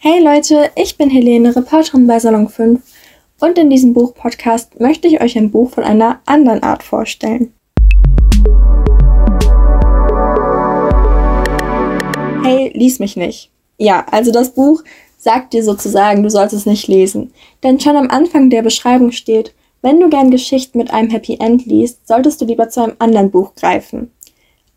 Hey Leute, ich bin Helene, Reporterin bei Salon 5 und in diesem Buchpodcast möchte ich euch ein Buch von einer anderen Art vorstellen. Hey, lies mich nicht. Ja, also das Buch sagt dir sozusagen, du sollst es nicht lesen. Denn schon am Anfang der Beschreibung steht, wenn du gern Geschichten mit einem Happy End liest, solltest du lieber zu einem anderen Buch greifen.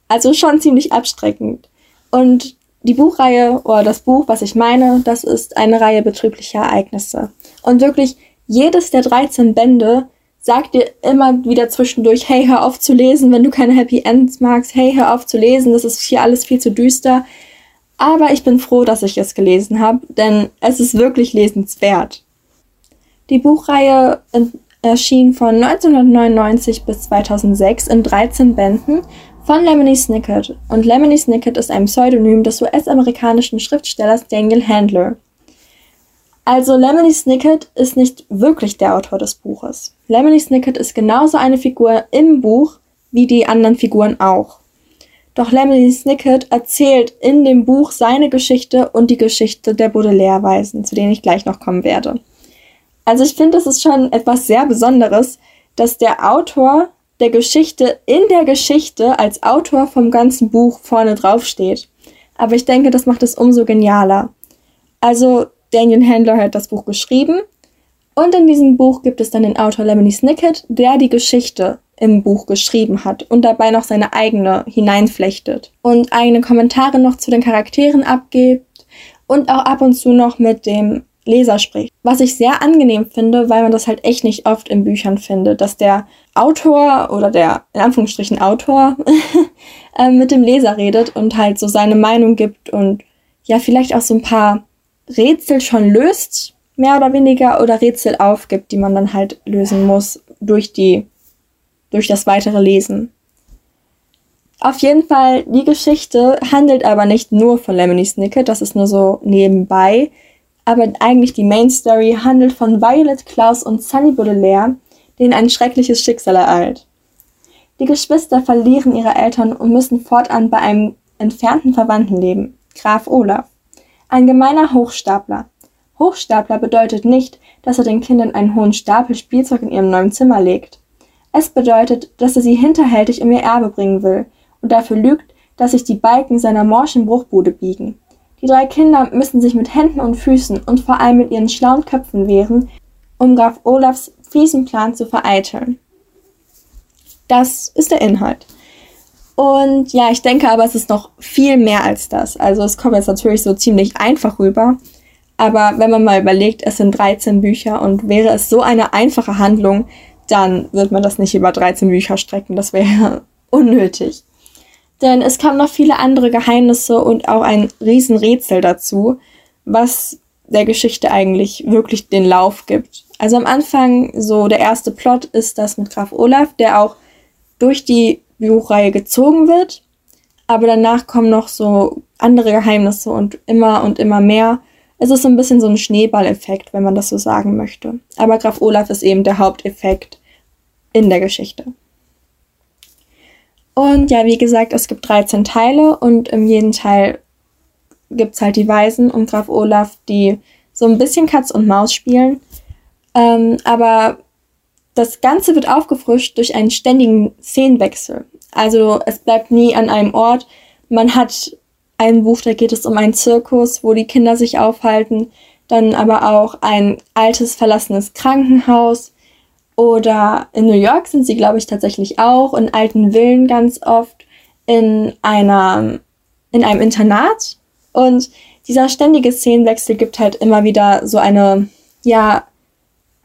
Also schon ziemlich abstreckend. Und die Buchreihe oder das Buch, was ich meine, das ist eine Reihe betrieblicher Ereignisse. Und wirklich jedes der 13 Bände sagt dir immer wieder zwischendurch, hey, hör auf zu lesen, wenn du keine Happy Ends magst, hey, hör auf zu lesen, das ist hier alles viel zu düster. Aber ich bin froh, dass ich es gelesen habe, denn es ist wirklich lesenswert. Die Buchreihe erschien von 1999 bis 2006 in 13 Bänden von Lemony Snicket. Und Lemony Snicket ist ein Pseudonym des US-amerikanischen Schriftstellers Daniel Handler. Also Lemony Snicket ist nicht wirklich der Autor des Buches. Lemony Snicket ist genauso eine Figur im Buch wie die anderen Figuren auch. Doch Lemony Snicket erzählt in dem Buch seine Geschichte und die Geschichte der Baudelaire-Weisen, zu denen ich gleich noch kommen werde. Also ich finde, es ist schon etwas sehr Besonderes, dass der Autor der Geschichte in der Geschichte als Autor vom ganzen Buch vorne drauf steht. Aber ich denke, das macht es umso genialer. Also Daniel Handler hat das Buch geschrieben und in diesem Buch gibt es dann den Autor Lemony Snicket, der die Geschichte im Buch geschrieben hat und dabei noch seine eigene hineinflechtet und eigene Kommentare noch zu den Charakteren abgibt und auch ab und zu noch mit dem Leser spricht. Was ich sehr angenehm finde, weil man das halt echt nicht oft in Büchern findet, dass der Autor oder der in Anführungsstrichen Autor äh, mit dem Leser redet und halt so seine Meinung gibt und ja, vielleicht auch so ein paar Rätsel schon löst, mehr oder weniger, oder Rätsel aufgibt, die man dann halt lösen muss durch die, durch das weitere Lesen. Auf jeden Fall, die Geschichte handelt aber nicht nur von Lemony Snicket, das ist nur so nebenbei, aber eigentlich die Main Story handelt von Violet, Klaus und Sunny Baudelaire, denen ein schreckliches Schicksal ereilt. Die Geschwister verlieren ihre Eltern und müssen fortan bei einem entfernten Verwandten leben, Graf Olaf. Ein gemeiner Hochstapler. Hochstapler bedeutet nicht, dass er den Kindern einen hohen Stapel Spielzeug in ihrem neuen Zimmer legt. Es bedeutet, dass er sie hinterhältig um ihr Erbe bringen will und dafür lügt, dass sich die Balken seiner morschen Bruchbude biegen. Die drei Kinder müssen sich mit Händen und Füßen und vor allem mit ihren schlauen Köpfen wehren, um Graf Olafs fiesen Plan zu vereiteln. Das ist der Inhalt. Und ja, ich denke aber, es ist noch viel mehr als das. Also es kommt jetzt natürlich so ziemlich einfach rüber. Aber wenn man mal überlegt, es sind 13 Bücher und wäre es so eine einfache Handlung, dann wird man das nicht über 13 Bücher strecken. Das wäre unnötig. Denn es kamen noch viele andere Geheimnisse und auch ein Riesenrätsel dazu, was der Geschichte eigentlich wirklich den Lauf gibt. Also am Anfang, so der erste Plot ist das mit Graf Olaf, der auch durch die Buchreihe gezogen wird. Aber danach kommen noch so andere Geheimnisse und immer und immer mehr. Es ist so ein bisschen so ein Schneeballeffekt, wenn man das so sagen möchte. Aber Graf Olaf ist eben der Haupteffekt in der Geschichte. Und ja, wie gesagt, es gibt 13 Teile und in jedem Teil gibt es halt die Weisen und Graf Olaf, die so ein bisschen Katz und Maus spielen. Ähm, aber das Ganze wird aufgefrischt durch einen ständigen Szenenwechsel. Also es bleibt nie an einem Ort. Man hat ein Buch, da geht es um einen Zirkus, wo die Kinder sich aufhalten. Dann aber auch ein altes, verlassenes Krankenhaus. Oder in New York sind sie, glaube ich, tatsächlich auch, in alten Villen ganz oft, in einer, in einem Internat. Und dieser ständige Szenenwechsel gibt halt immer wieder so eine, ja,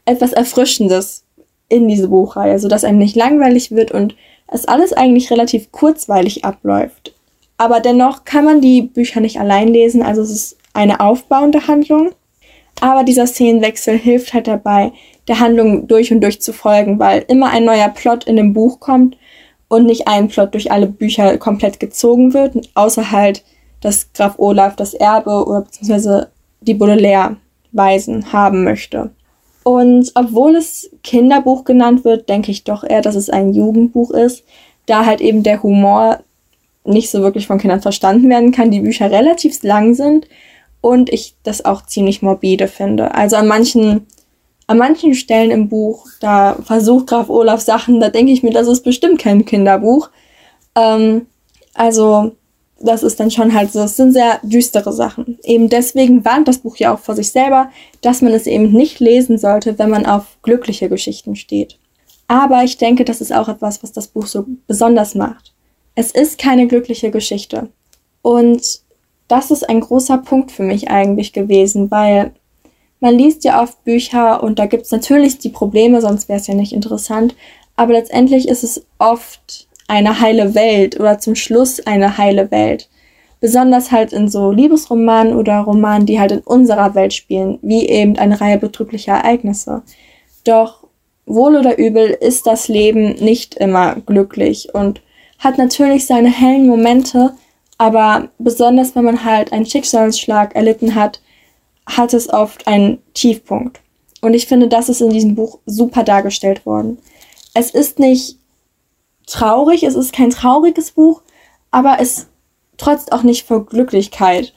etwas Erfrischendes in diese Buchreihe, sodass einem nicht langweilig wird und es alles eigentlich relativ kurzweilig abläuft. Aber dennoch kann man die Bücher nicht allein lesen, also es ist eine aufbauende Handlung. Aber dieser Szenenwechsel hilft halt dabei, der Handlung durch und durch zu folgen, weil immer ein neuer Plot in dem Buch kommt und nicht ein Plot durch alle Bücher komplett gezogen wird, außer halt, dass Graf Olaf das Erbe oder beziehungsweise die Baudelaire-Weisen haben möchte. Und obwohl es Kinderbuch genannt wird, denke ich doch eher, dass es ein Jugendbuch ist, da halt eben der Humor nicht so wirklich von Kindern verstanden werden kann, die Bücher relativ lang sind und ich das auch ziemlich morbide finde. Also an manchen, an manchen Stellen im Buch, da versucht Graf Olaf Sachen, da denke ich mir, das ist bestimmt kein Kinderbuch. Ähm, also das ist dann schon halt so, es sind sehr düstere Sachen. Eben deswegen warnt das Buch ja auch vor sich selber, dass man es eben nicht lesen sollte, wenn man auf glückliche Geschichten steht. Aber ich denke, das ist auch etwas, was das Buch so besonders macht. Es ist keine glückliche Geschichte. Und das ist ein großer Punkt für mich eigentlich gewesen, weil man liest ja oft Bücher und da gibt es natürlich die Probleme, sonst wäre es ja nicht interessant. Aber letztendlich ist es oft eine heile Welt oder zum Schluss eine heile Welt. Besonders halt in so Liebesromanen oder Romanen, die halt in unserer Welt spielen, wie eben eine Reihe betrüblicher Ereignisse. Doch wohl oder übel ist das Leben nicht immer glücklich und hat natürlich seine hellen Momente, aber besonders wenn man halt einen Schicksalsschlag erlitten hat, hat es oft einen Tiefpunkt. Und ich finde, das ist in diesem Buch super dargestellt worden. Es ist nicht traurig, es ist kein trauriges Buch, aber es trotzt auch nicht vor Glücklichkeit.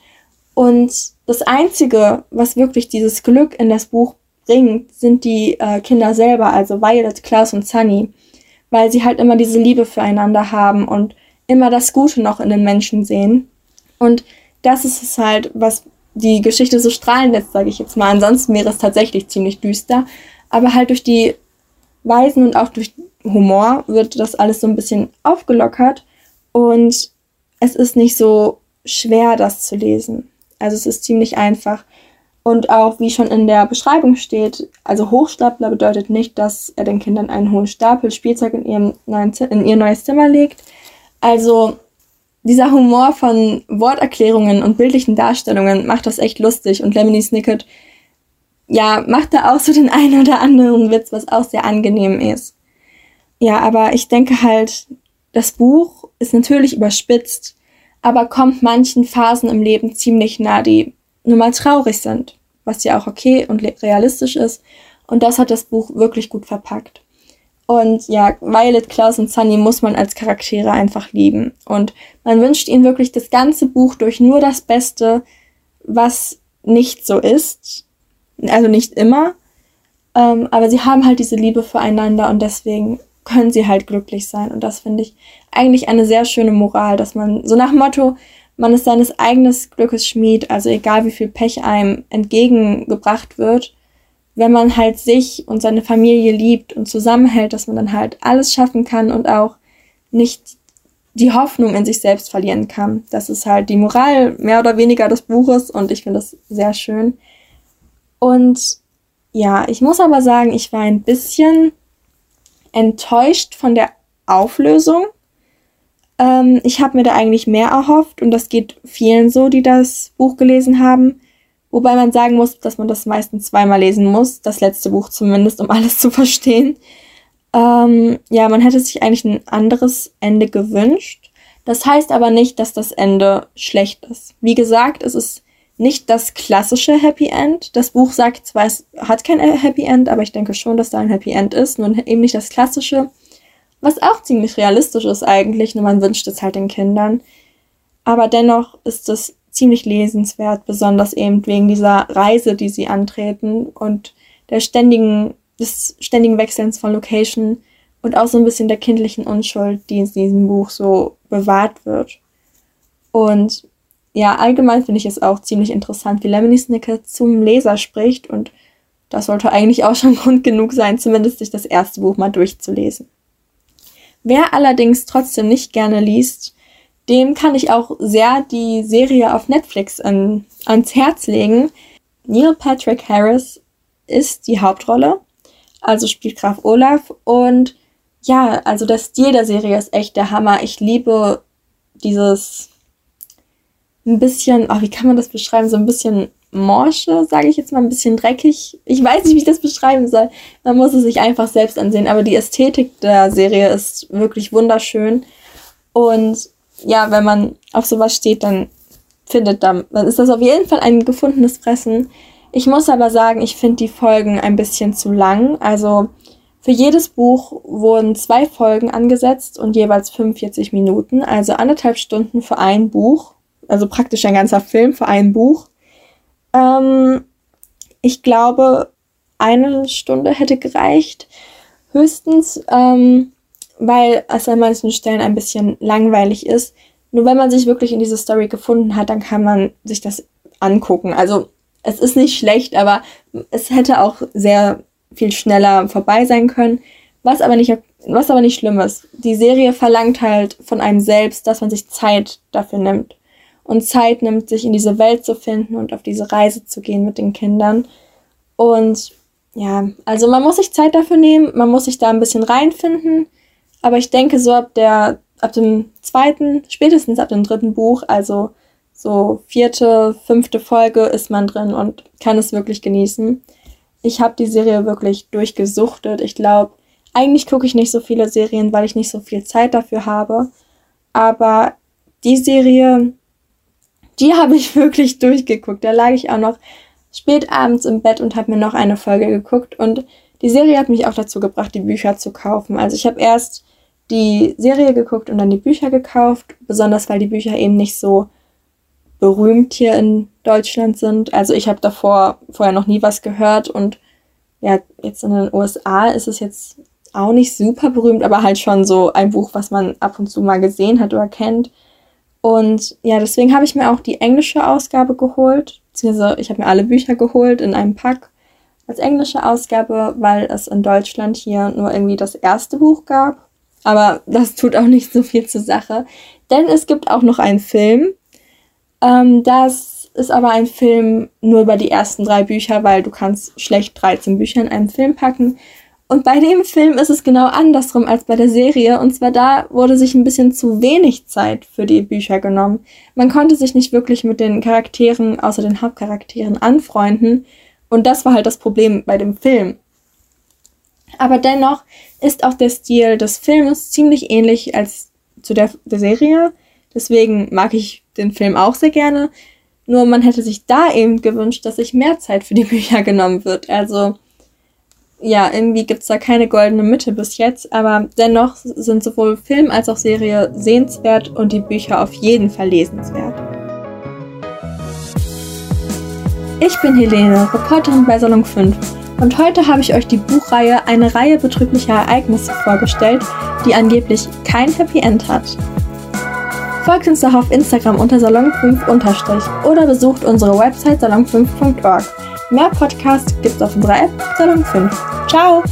Und das Einzige, was wirklich dieses Glück in das Buch bringt, sind die äh, Kinder selber, also Violet, Klaus und Sunny, weil sie halt immer diese Liebe füreinander haben und immer das Gute noch in den Menschen sehen. Und das ist es halt, was die Geschichte so strahlen lässt, sage ich jetzt mal. Ansonsten wäre es tatsächlich ziemlich düster, aber halt durch die Weisen und auch durch Humor wird das alles so ein bisschen aufgelockert und es ist nicht so schwer, das zu lesen. Also es ist ziemlich einfach. Und auch wie schon in der Beschreibung steht, also Hochstapler bedeutet nicht, dass er den Kindern einen hohen Stapel Spielzeug in, ihrem neuen, in ihr neues Zimmer legt. Also dieser Humor von Worterklärungen und bildlichen Darstellungen macht das echt lustig und Lemony Snicket ja, macht da auch so den einen oder anderen Witz, was auch sehr angenehm ist. Ja, aber ich denke halt, das Buch ist natürlich überspitzt, aber kommt manchen Phasen im Leben ziemlich nah, die nur mal traurig sind, was ja auch okay und realistisch ist. Und das hat das Buch wirklich gut verpackt. Und ja, Violet, Klaus und Sunny muss man als Charaktere einfach lieben. Und man wünscht ihnen wirklich das ganze Buch durch nur das Beste, was nicht so ist also nicht immer, ähm, aber sie haben halt diese Liebe füreinander und deswegen können sie halt glücklich sein. Und das finde ich eigentlich eine sehr schöne Moral, dass man so nach Motto, man ist seines eigenen Glückes Schmied, also egal wie viel Pech einem entgegengebracht wird, wenn man halt sich und seine Familie liebt und zusammenhält, dass man dann halt alles schaffen kann und auch nicht die Hoffnung in sich selbst verlieren kann. Das ist halt die Moral mehr oder weniger des Buches und ich finde das sehr schön. Und ja, ich muss aber sagen, ich war ein bisschen enttäuscht von der Auflösung. Ähm, ich habe mir da eigentlich mehr erhofft und das geht vielen so, die das Buch gelesen haben. Wobei man sagen muss, dass man das meistens zweimal lesen muss, das letzte Buch zumindest, um alles zu verstehen. Ähm, ja, man hätte sich eigentlich ein anderes Ende gewünscht. Das heißt aber nicht, dass das Ende schlecht ist. Wie gesagt, es ist nicht das klassische Happy End. Das Buch sagt zwar, es hat kein Happy End, aber ich denke schon, dass da ein Happy End ist, nur eben nicht das klassische, was auch ziemlich realistisch ist eigentlich, nur man wünscht es halt den Kindern. Aber dennoch ist es ziemlich lesenswert, besonders eben wegen dieser Reise, die sie antreten und der ständigen, des ständigen Wechselns von Location und auch so ein bisschen der kindlichen Unschuld, die in diesem Buch so bewahrt wird. Und ja, allgemein finde ich es auch ziemlich interessant, wie Lemony Snicket zum Leser spricht und das sollte eigentlich auch schon Grund genug sein, zumindest sich das erste Buch mal durchzulesen. Wer allerdings trotzdem nicht gerne liest, dem kann ich auch sehr die Serie auf Netflix an, ans Herz legen. Neil Patrick Harris ist die Hauptrolle, also spielt Graf Olaf und ja, also der Stil der Serie ist echt der Hammer. Ich liebe dieses ein bisschen, oh, wie kann man das beschreiben, so ein bisschen morsche, sage ich jetzt mal, ein bisschen dreckig. Ich weiß nicht, wie ich das beschreiben soll. Man muss es sich einfach selbst ansehen. Aber die Ästhetik der Serie ist wirklich wunderschön. Und ja, wenn man auf sowas steht, dann findet dann, dann ist das auf jeden Fall ein gefundenes Fressen. Ich muss aber sagen, ich finde die Folgen ein bisschen zu lang. Also für jedes Buch wurden zwei Folgen angesetzt und jeweils 45 Minuten, also anderthalb Stunden für ein Buch also praktisch ein ganzer Film für ein Buch. Ähm, ich glaube, eine Stunde hätte gereicht, höchstens, ähm, weil es an manchen Stellen ein bisschen langweilig ist. Nur wenn man sich wirklich in diese Story gefunden hat, dann kann man sich das angucken. Also es ist nicht schlecht, aber es hätte auch sehr viel schneller vorbei sein können. Was aber nicht, was aber nicht schlimm ist. Die Serie verlangt halt von einem selbst, dass man sich Zeit dafür nimmt. Und Zeit nimmt, sich in diese Welt zu finden und auf diese Reise zu gehen mit den Kindern. Und ja, also man muss sich Zeit dafür nehmen, man muss sich da ein bisschen reinfinden. Aber ich denke, so ab der, ab dem zweiten, spätestens ab dem dritten Buch, also so vierte, fünfte Folge ist man drin und kann es wirklich genießen. Ich habe die Serie wirklich durchgesuchtet. Ich glaube, eigentlich gucke ich nicht so viele Serien, weil ich nicht so viel Zeit dafür habe. Aber die Serie, die habe ich wirklich durchgeguckt. Da lag ich auch noch spät abends im Bett und habe mir noch eine Folge geguckt. Und die Serie hat mich auch dazu gebracht, die Bücher zu kaufen. Also ich habe erst die Serie geguckt und dann die Bücher gekauft, besonders weil die Bücher eben nicht so berühmt hier in Deutschland sind. Also ich habe davor vorher noch nie was gehört und ja, jetzt in den USA ist es jetzt auch nicht super berühmt, aber halt schon so ein Buch, was man ab und zu mal gesehen hat oder kennt. Und ja, deswegen habe ich mir auch die englische Ausgabe geholt, beziehungsweise ich habe mir alle Bücher geholt in einem Pack als englische Ausgabe, weil es in Deutschland hier nur irgendwie das erste Buch gab. Aber das tut auch nicht so viel zur Sache, denn es gibt auch noch einen Film, ähm, das ist aber ein Film nur über die ersten drei Bücher, weil du kannst schlecht 13 Bücher in einen Film packen. Und bei dem Film ist es genau andersrum als bei der Serie. Und zwar da wurde sich ein bisschen zu wenig Zeit für die Bücher genommen. Man konnte sich nicht wirklich mit den Charakteren, außer den Hauptcharakteren, anfreunden. Und das war halt das Problem bei dem Film. Aber dennoch ist auch der Stil des Films ziemlich ähnlich als zu der, der Serie. Deswegen mag ich den Film auch sehr gerne. Nur man hätte sich da eben gewünscht, dass sich mehr Zeit für die Bücher genommen wird. Also ja, irgendwie gibt es da keine goldene Mitte bis jetzt, aber dennoch sind sowohl Film als auch Serie sehenswert und die Bücher auf jeden Fall lesenswert. Ich bin Helene, Reporterin bei Salon 5 und heute habe ich euch die Buchreihe Eine Reihe betrüblicher Ereignisse vorgestellt, die angeblich kein Happy End hat. Folgt uns doch auf Instagram unter salon5- oder besucht unsere Website salon5.org. Mehr Podcasts gibt's auf unserer App Salon 5. Ciao!